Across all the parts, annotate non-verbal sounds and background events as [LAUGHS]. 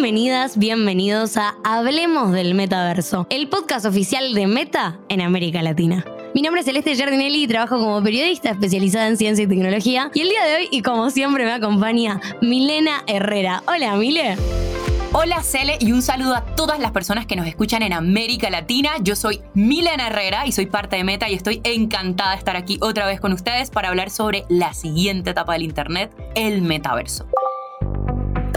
Bienvenidas, bienvenidos a Hablemos del Metaverso, el podcast oficial de Meta en América Latina. Mi nombre es Celeste Giardinelli y trabajo como periodista especializada en ciencia y tecnología. Y el día de hoy, y como siempre, me acompaña Milena Herrera. Hola, Mile. Hola Cele y un saludo a todas las personas que nos escuchan en América Latina. Yo soy Milena Herrera y soy parte de Meta y estoy encantada de estar aquí otra vez con ustedes para hablar sobre la siguiente etapa del Internet, el metaverso.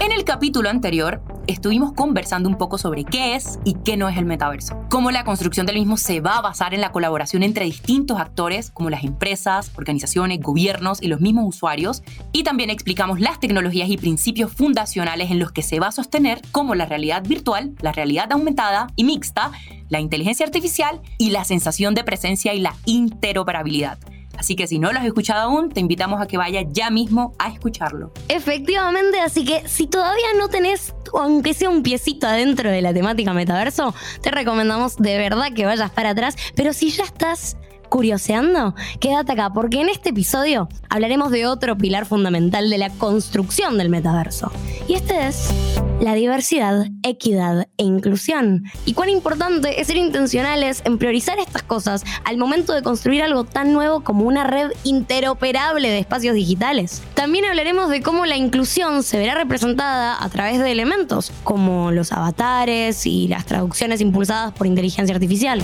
En el capítulo anterior estuvimos conversando un poco sobre qué es y qué no es el metaverso, cómo la construcción del mismo se va a basar en la colaboración entre distintos actores como las empresas, organizaciones, gobiernos y los mismos usuarios, y también explicamos las tecnologías y principios fundacionales en los que se va a sostener como la realidad virtual, la realidad aumentada y mixta, la inteligencia artificial y la sensación de presencia y la interoperabilidad. Así que si no lo has escuchado aún, te invitamos a que vayas ya mismo a escucharlo. Efectivamente, así que si todavía no tenés, aunque sea un piecito adentro de la temática metaverso, te recomendamos de verdad que vayas para atrás. Pero si ya estás curioseando, quédate acá porque en este episodio hablaremos de otro pilar fundamental de la construcción del metaverso. Y este es la diversidad, equidad e inclusión. Y cuán importante es ser intencionales en priorizar estas cosas al momento de construir algo tan nuevo como una red interoperable de espacios digitales. También hablaremos de cómo la inclusión se verá representada a través de elementos como los avatares y las traducciones impulsadas por inteligencia artificial.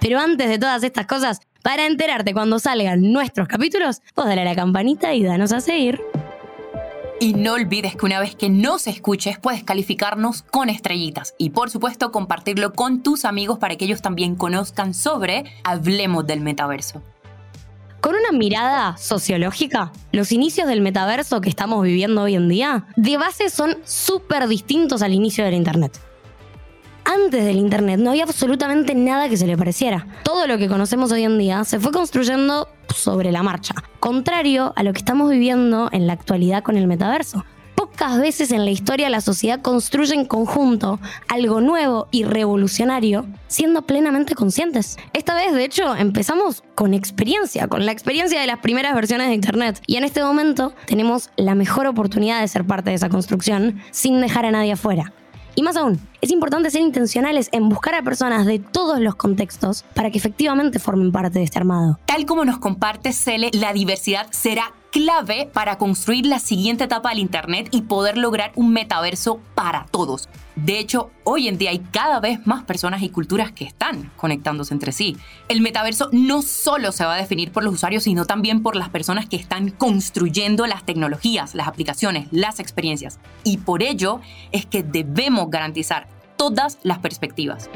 Pero antes de todas estas cosas, para enterarte cuando salgan nuestros capítulos, vos dale a la campanita y danos a seguir. Y no olvides que una vez que nos escuches puedes calificarnos con estrellitas y por supuesto compartirlo con tus amigos para que ellos también conozcan sobre Hablemos del Metaverso. Con una mirada sociológica, los inicios del metaverso que estamos viviendo hoy en día, de base son súper distintos al inicio del Internet antes del Internet no había absolutamente nada que se le pareciera. Todo lo que conocemos hoy en día se fue construyendo sobre la marcha, contrario a lo que estamos viviendo en la actualidad con el metaverso. Pocas veces en la historia la sociedad construye en conjunto algo nuevo y revolucionario, siendo plenamente conscientes. Esta vez, de hecho, empezamos con experiencia, con la experiencia de las primeras versiones de Internet. Y en este momento tenemos la mejor oportunidad de ser parte de esa construcción sin dejar a nadie afuera. Y más aún, es importante ser intencionales en buscar a personas de todos los contextos para que efectivamente formen parte de este armado. Tal como nos comparte Cele, la diversidad será clave para construir la siguiente etapa del Internet y poder lograr un metaverso para todos. De hecho, hoy en día hay cada vez más personas y culturas que están conectándose entre sí. El metaverso no solo se va a definir por los usuarios, sino también por las personas que están construyendo las tecnologías, las aplicaciones, las experiencias. Y por ello es que debemos garantizar todas las perspectivas.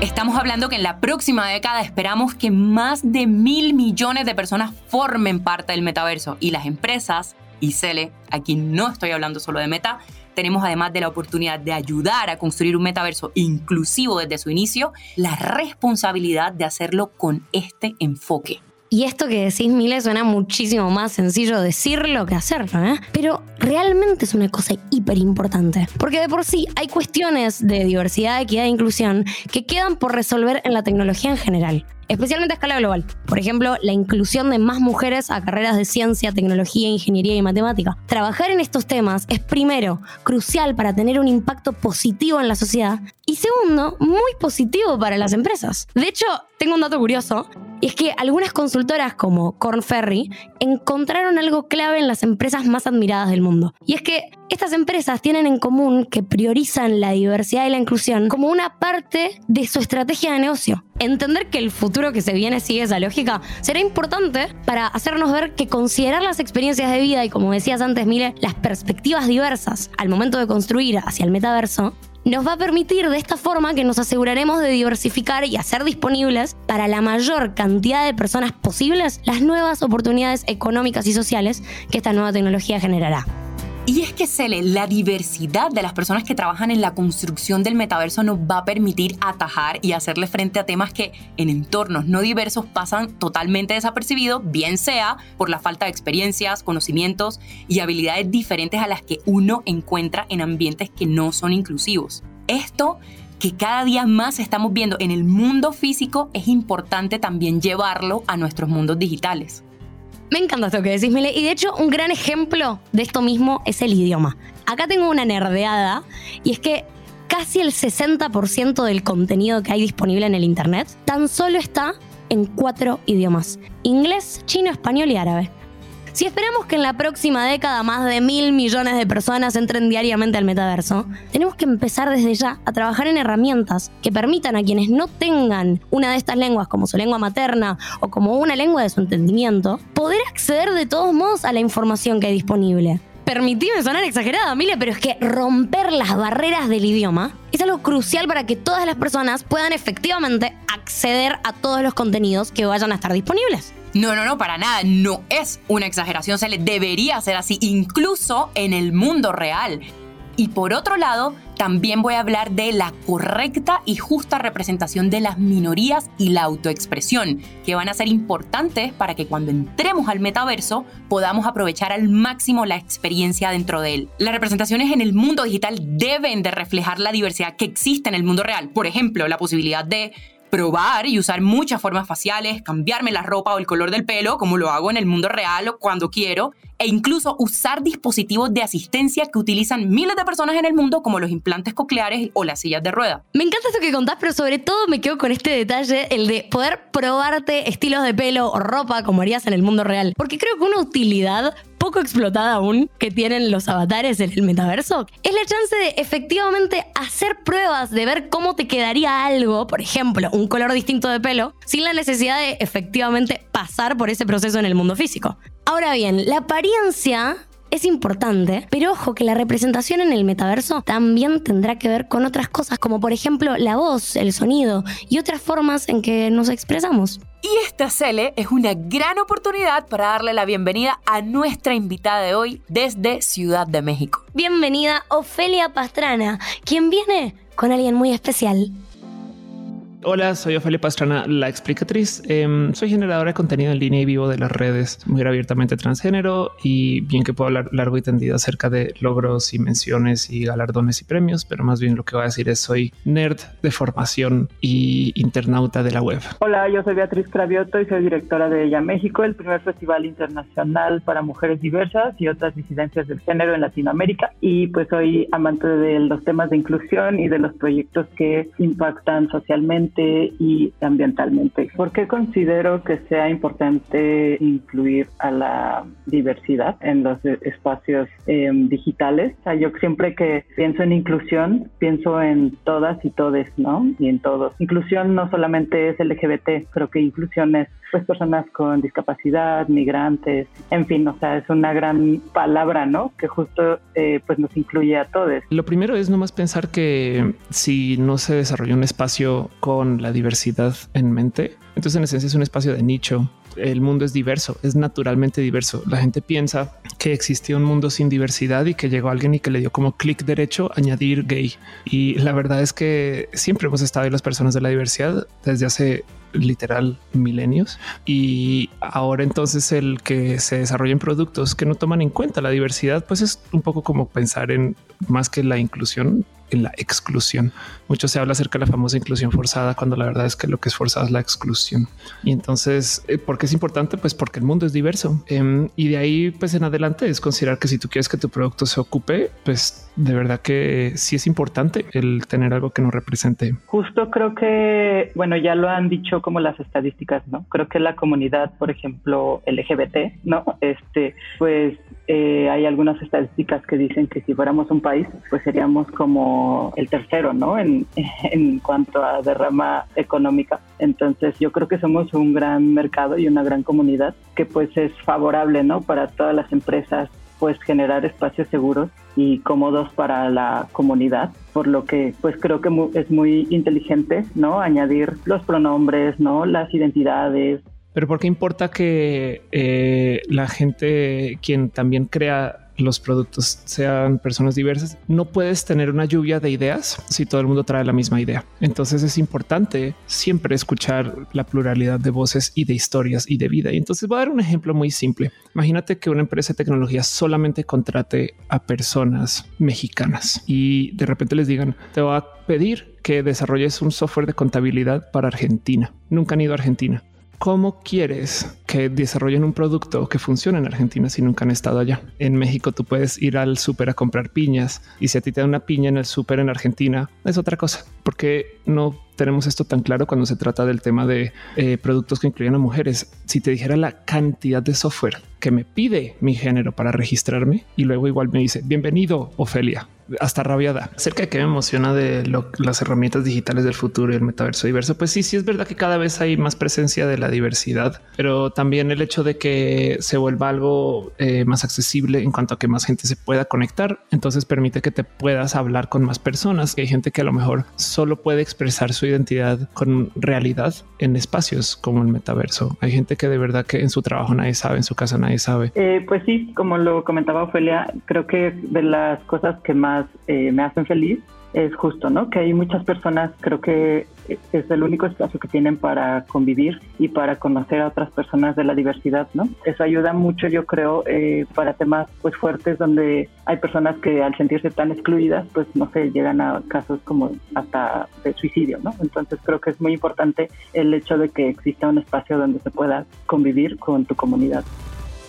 Estamos hablando que en la próxima década esperamos que más de mil millones de personas formen parte del metaverso y las empresas, y Cele, aquí no estoy hablando solo de Meta, tenemos además de la oportunidad de ayudar a construir un metaverso inclusivo desde su inicio, la responsabilidad de hacerlo con este enfoque. Y esto que decís, Mile, suena muchísimo más sencillo decirlo que hacerlo, ¿eh? Pero realmente es una cosa hiper importante. Porque de por sí hay cuestiones de diversidad, equidad e inclusión que quedan por resolver en la tecnología en general especialmente a escala global. Por ejemplo, la inclusión de más mujeres a carreras de ciencia, tecnología, ingeniería y matemática. Trabajar en estos temas es primero crucial para tener un impacto positivo en la sociedad y segundo, muy positivo para las empresas. De hecho, tengo un dato curioso. Y es que algunas consultoras como Corn Ferry encontraron algo clave en las empresas más admiradas del mundo. Y es que estas empresas tienen en común que priorizan la diversidad y la inclusión como una parte de su estrategia de negocio. Entender que el futuro que se viene sigue esa lógica será importante para hacernos ver que considerar las experiencias de vida y como decías antes, Mile, las perspectivas diversas al momento de construir hacia el metaverso nos va a permitir de esta forma que nos aseguraremos de diversificar y hacer disponibles para la mayor cantidad de personas posibles las nuevas oportunidades económicas y sociales que esta nueva tecnología generará. Y es que Cele, la diversidad de las personas que trabajan en la construcción del metaverso nos va a permitir atajar y hacerle frente a temas que en entornos no diversos pasan totalmente desapercibidos, bien sea por la falta de experiencias, conocimientos y habilidades diferentes a las que uno encuentra en ambientes que no son inclusivos. Esto que cada día más estamos viendo en el mundo físico es importante también llevarlo a nuestros mundos digitales. Me encanta esto que decís, Mile. Y de hecho, un gran ejemplo de esto mismo es el idioma. Acá tengo una nerdeada y es que casi el 60% del contenido que hay disponible en el Internet tan solo está en cuatro idiomas. Inglés, chino, español y árabe. Si esperamos que en la próxima década más de mil millones de personas entren diariamente al metaverso, tenemos que empezar desde ya a trabajar en herramientas que permitan a quienes no tengan una de estas lenguas como su lengua materna o como una lengua de su entendimiento, poder acceder de todos modos a la información que hay disponible. Permitime sonar exagerada, Emilia, pero es que romper las barreras del idioma es algo crucial para que todas las personas puedan efectivamente acceder a todos los contenidos que vayan a estar disponibles. No, no, no, para nada. No es una exageración. Se le debería ser así, incluso en el mundo real. Y por otro lado, también voy a hablar de la correcta y justa representación de las minorías y la autoexpresión, que van a ser importantes para que cuando entremos al metaverso podamos aprovechar al máximo la experiencia dentro de él. Las representaciones en el mundo digital deben de reflejar la diversidad que existe en el mundo real. Por ejemplo, la posibilidad de probar y usar muchas formas faciales, cambiarme la ropa o el color del pelo, como lo hago en el mundo real o cuando quiero, e incluso usar dispositivos de asistencia que utilizan miles de personas en el mundo, como los implantes cocleares o las sillas de rueda. Me encanta esto que contás, pero sobre todo me quedo con este detalle, el de poder probarte estilos de pelo o ropa como harías en el mundo real. Porque creo que una utilidad poco explotada aún que tienen los avatares en el metaverso es la chance de efectivamente hacer pruebas de ver cómo te quedaría algo, por ejemplo, un color distinto de pelo, sin la necesidad de efectivamente pasar por ese proceso en el mundo físico. Ahora bien, la apariencia es importante, pero ojo que la representación en el metaverso también tendrá que ver con otras cosas, como por ejemplo la voz, el sonido y otras formas en que nos expresamos. Y esta Cele es una gran oportunidad para darle la bienvenida a nuestra invitada de hoy desde Ciudad de México. Bienvenida Ofelia Pastrana, quien viene con alguien muy especial. Hola, soy Ofelia Pastrana, la explicatriz. Em, soy generadora de contenido en línea y vivo de las redes, muy abiertamente transgénero y bien que puedo hablar largo y tendido acerca de logros y menciones y galardones y premios, pero más bien lo que voy a decir es soy nerd de formación y internauta de la web. Hola, yo soy Beatriz Cravioto y soy directora de Ella México, el primer festival internacional para mujeres diversas y otras disidencias del género en Latinoamérica. Y pues soy amante de los temas de inclusión y de los proyectos que impactan socialmente y ambientalmente. ¿Por qué considero que sea importante incluir a la diversidad en los espacios em, digitales? O sea, yo siempre que pienso en inclusión, pienso en todas y todes, ¿no? Y en todos. Inclusión no solamente es LGBT, creo que inclusión es pues personas con discapacidad, migrantes, en fin, o sea, es una gran palabra, ¿no? Que justo eh, pues nos incluye a todos. Lo primero es nomás pensar que si no se desarrolla un espacio con la diversidad en mente. Entonces, en esencia, es un espacio de nicho. El mundo es diverso, es naturalmente diverso. La gente piensa que existía un mundo sin diversidad y que llegó alguien y que le dio como clic derecho añadir gay. Y la verdad es que siempre hemos estado en las personas de la diversidad desde hace literal milenios y ahora entonces el que se desarrollen productos que no toman en cuenta la diversidad pues es un poco como pensar en más que la inclusión en la exclusión. Mucho se habla acerca de la famosa inclusión forzada, cuando la verdad es que lo que es forzada es la exclusión. Y entonces, eh, ¿por qué es importante? Pues porque el mundo es diverso. Em, y de ahí, pues en adelante, es considerar que si tú quieres que tu producto se ocupe, pues de verdad que sí es importante el tener algo que nos represente. Justo creo que, bueno, ya lo han dicho como las estadísticas, ¿no? Creo que la comunidad, por ejemplo, LGBT, ¿no? Este, pues eh, hay algunas estadísticas que dicen que si fuéramos un país, pues seríamos como el tercero, ¿no? En, [LAUGHS] en cuanto a derrama económica. Entonces yo creo que somos un gran mercado y una gran comunidad que pues es favorable, ¿no? Para todas las empresas pues generar espacios seguros y cómodos para la comunidad, por lo que pues creo que es muy inteligente, ¿no? Añadir los pronombres, ¿no? Las identidades, pero ¿por qué importa que eh, la gente, quien también crea los productos sean personas diversas, no puedes tener una lluvia de ideas si todo el mundo trae la misma idea. Entonces es importante siempre escuchar la pluralidad de voces y de historias y de vida. Y entonces voy a dar un ejemplo muy simple. Imagínate que una empresa de tecnología solamente contrate a personas mexicanas y de repente les digan, te voy a pedir que desarrolles un software de contabilidad para Argentina. Nunca han ido a Argentina ¿cómo quieres que desarrollen un producto que funcione en Argentina si nunca han estado allá? En México tú puedes ir al súper a comprar piñas y si a ti te da una piña en el súper en Argentina es otra cosa, porque no tenemos esto tan claro cuando se trata del tema de eh, productos que incluyen a mujeres. Si te dijera la cantidad de software que me pide mi género para registrarme y luego igual me dice bienvenido Ofelia, hasta rabiada acerca de que me emociona de las herramientas digitales del futuro y el metaverso diverso. Pues sí, sí es verdad que cada vez hay más presencia de la diversidad, pero también el hecho de que se vuelva algo eh, más accesible en cuanto a que más gente se pueda conectar. Entonces permite que te puedas hablar con más personas. Hay gente que a lo mejor solo puede expresar su identidad con realidad en espacios como el metaverso. Hay gente que de verdad que en su trabajo nadie sabe, en su casa nadie sabe. Eh, pues sí, como lo comentaba Ofelia, creo que de las cosas que más eh, me hacen feliz es justo, ¿no? Que hay muchas personas, creo que es el único espacio que tienen para convivir y para conocer a otras personas de la diversidad, ¿no? Eso ayuda mucho, yo creo, eh, para temas pues fuertes donde hay personas que al sentirse tan excluidas, pues no sé, llegan a casos como hasta de suicidio, ¿no? Entonces creo que es muy importante el hecho de que exista un espacio donde se pueda convivir con tu comunidad.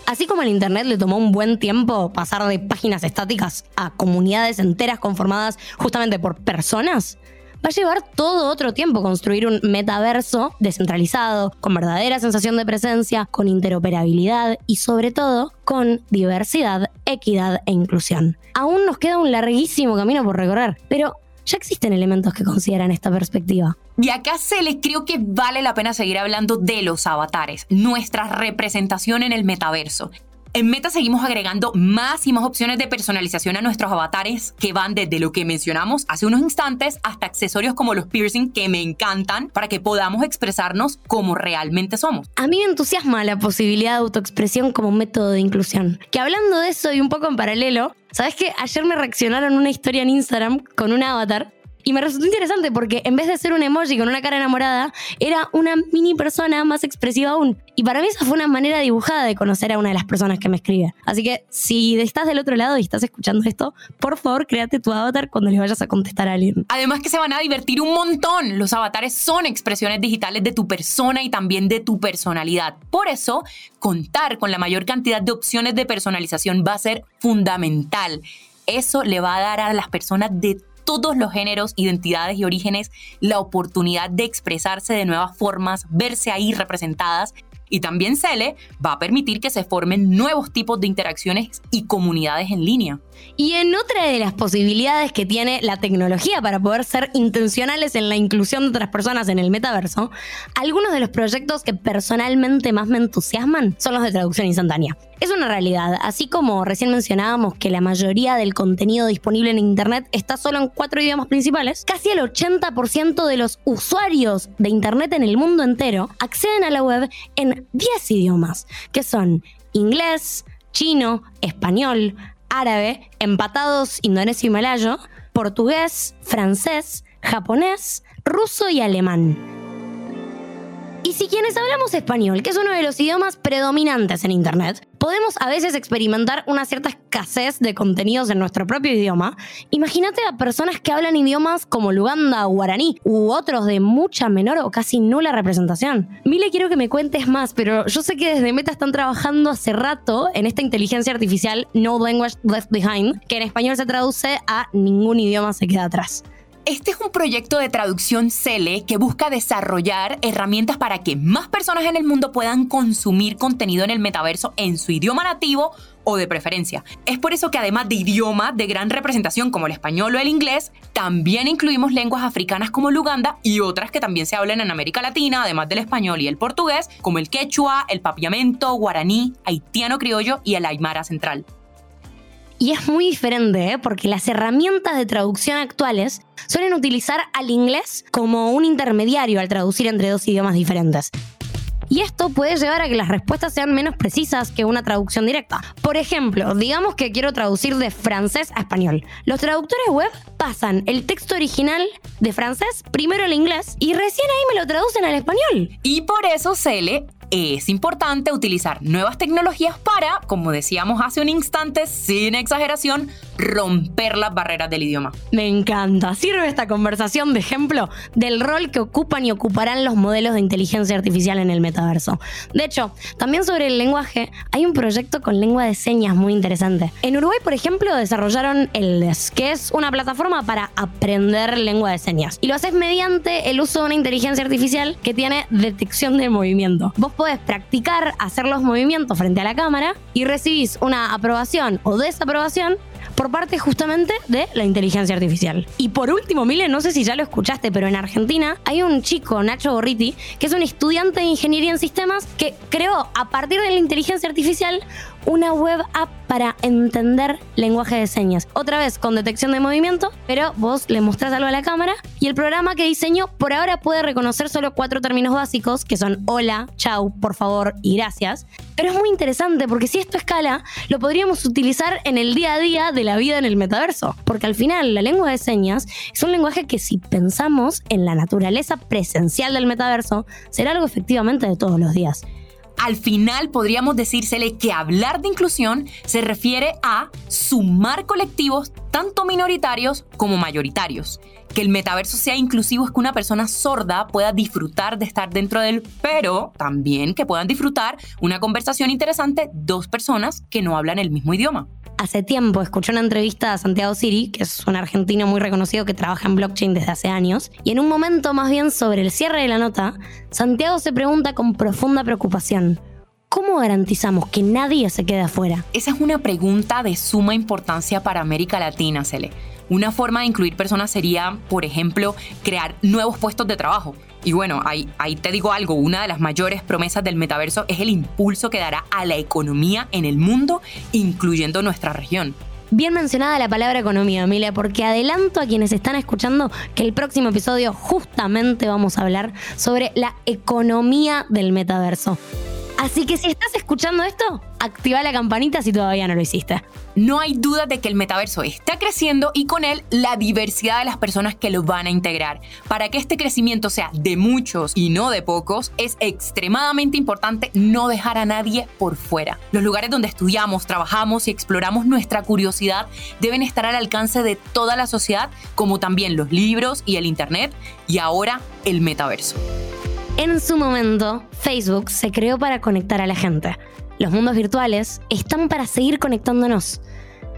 Así como al Internet le tomó un buen tiempo pasar de páginas estáticas a comunidades enteras conformadas justamente por personas, va a llevar todo otro tiempo construir un metaverso descentralizado, con verdadera sensación de presencia, con interoperabilidad y sobre todo con diversidad, equidad e inclusión. Aún nos queda un larguísimo camino por recorrer, pero ya existen elementos que consideran esta perspectiva. Y acá se les creo que vale la pena seguir hablando de los avatares, nuestra representación en el metaverso. En Meta seguimos agregando más y más opciones de personalización a nuestros avatares que van desde lo que mencionamos hace unos instantes hasta accesorios como los piercing que me encantan para que podamos expresarnos como realmente somos. A mí me entusiasma la posibilidad de autoexpresión como método de inclusión. Que hablando de eso y un poco en paralelo, ¿sabes que ayer me reaccionaron una historia en Instagram con un avatar y me resultó interesante porque en vez de ser un emoji con una cara enamorada, era una mini persona más expresiva aún. Y para mí esa fue una manera dibujada de conocer a una de las personas que me escribe. Así que si estás del otro lado y estás escuchando esto, por favor, créate tu avatar cuando le vayas a contestar a alguien. Además que se van a divertir un montón. Los avatares son expresiones digitales de tu persona y también de tu personalidad. Por eso, contar con la mayor cantidad de opciones de personalización va a ser fundamental. Eso le va a dar a las personas de todos los géneros, identidades y orígenes la oportunidad de expresarse de nuevas formas, verse ahí representadas y también Cele va a permitir que se formen nuevos tipos de interacciones y comunidades en línea. Y en otra de las posibilidades que tiene la tecnología para poder ser intencionales en la inclusión de otras personas en el metaverso, algunos de los proyectos que personalmente más me entusiasman son los de traducción instantánea. Es una realidad, así como recién mencionábamos que la mayoría del contenido disponible en Internet está solo en cuatro idiomas principales, casi el 80% de los usuarios de Internet en el mundo entero acceden a la web en 10 idiomas, que son inglés, chino, español, árabe, empatados indonesio y malayo, portugués, francés, japonés, ruso y alemán. Y si quienes hablamos español, que es uno de los idiomas predominantes en Internet, podemos a veces experimentar una cierta escasez de contenidos en nuestro propio idioma, imagínate a personas que hablan idiomas como Luganda o Guaraní u otros de mucha menor o casi nula representación. Mile, quiero que me cuentes más, pero yo sé que desde Meta están trabajando hace rato en esta inteligencia artificial No Language Left Behind, que en español se traduce a ningún idioma se queda atrás. Este es un proyecto de traducción CELE que busca desarrollar herramientas para que más personas en el mundo puedan consumir contenido en el metaverso en su idioma nativo o de preferencia. Es por eso que además de idiomas de gran representación como el español o el inglés, también incluimos lenguas africanas como el Uganda y otras que también se hablan en América Latina, además del español y el portugués, como el quechua, el papiamento, guaraní, haitiano criollo y el aymara central. Y es muy diferente, ¿eh? porque las herramientas de traducción actuales suelen utilizar al inglés como un intermediario al traducir entre dos idiomas diferentes. Y esto puede llevar a que las respuestas sean menos precisas que una traducción directa. Por ejemplo, digamos que quiero traducir de francés a español. Los traductores web pasan el texto original de francés primero al inglés y recién ahí me lo traducen al español. Y por eso Cele es importante utilizar nuevas tecnologías para, como decíamos hace un instante, sin exageración, romper las barreras del idioma. Me encanta. Sirve esta conversación de ejemplo del rol que ocupan y ocuparán los modelos de inteligencia artificial en el metaverso. De hecho, también sobre el lenguaje, hay un proyecto con lengua de señas muy interesante. En Uruguay, por ejemplo, desarrollaron el DES, que es una plataforma para aprender lengua de señas. Y lo haces mediante el uso de una inteligencia artificial que tiene detección de movimiento. Podés practicar hacer los movimientos frente a la cámara y recibís una aprobación o desaprobación por parte justamente de la inteligencia artificial. Y por último, Mile, no sé si ya lo escuchaste, pero en Argentina hay un chico, Nacho Borriti, que es un estudiante de ingeniería en sistemas que creó a partir de la inteligencia artificial una web app para entender lenguaje de señas. Otra vez con detección de movimiento, pero vos le mostrás algo a la cámara y el programa que diseñó por ahora puede reconocer solo cuatro términos básicos, que son hola, chau, por favor y gracias. Pero es muy interesante porque si esto escala, lo podríamos utilizar en el día a día de la vida en el metaverso. Porque al final la lengua de señas es un lenguaje que si pensamos en la naturaleza presencial del metaverso, será algo efectivamente de todos los días. Al final podríamos decírsele que hablar de inclusión se refiere a sumar colectivos tanto minoritarios como mayoritarios. Que el metaverso sea inclusivo es que una persona sorda pueda disfrutar de estar dentro de él, pero también que puedan disfrutar una conversación interesante dos personas que no hablan el mismo idioma hace tiempo escuché una entrevista a Santiago Siri, que es un argentino muy reconocido que trabaja en blockchain desde hace años, y en un momento más bien sobre el cierre de la nota, Santiago se pregunta con profunda preocupación, ¿Cómo garantizamos que nadie se quede afuera? Esa es una pregunta de suma importancia para América Latina, Cele. Una forma de incluir personas sería, por ejemplo, crear nuevos puestos de trabajo. Y bueno, ahí, te digo algo, una de las mayores promesas del metaverso es el impulso que dará a la economía en el mundo, incluyendo nuestra región. Bien mencionada la palabra economía, Emilia, porque adelanto a quienes están escuchando que el próximo episodio justamente vamos a hablar sobre la economía del metaverso. Así que si estás escuchando esto, activa la campanita si todavía no lo hiciste. No hay duda de que el metaverso está creciendo y con él la diversidad de las personas que lo van a integrar. Para que este crecimiento sea de muchos y no de pocos, es extremadamente importante no dejar a nadie por fuera. Los lugares donde estudiamos, trabajamos y exploramos nuestra curiosidad deben estar al alcance de toda la sociedad, como también los libros y el Internet y ahora el metaverso. En su momento, Facebook se creó para conectar a la gente. Los mundos virtuales están para seguir conectándonos.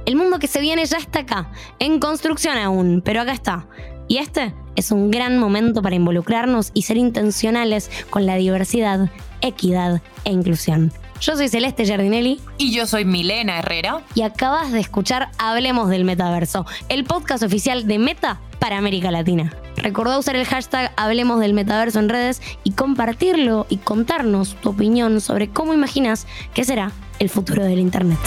El mundo que se viene ya está acá, en construcción aún, pero acá está. Y este es un gran momento para involucrarnos y ser intencionales con la diversidad, equidad e inclusión. Yo soy Celeste Giardinelli. Y yo soy Milena Herrera. Y acabas de escuchar Hablemos del Metaverso, el podcast oficial de Meta para América Latina. Recordá usar el hashtag Hablemos del Metaverso en redes y compartirlo y contarnos tu opinión sobre cómo imaginas que será el futuro del Internet.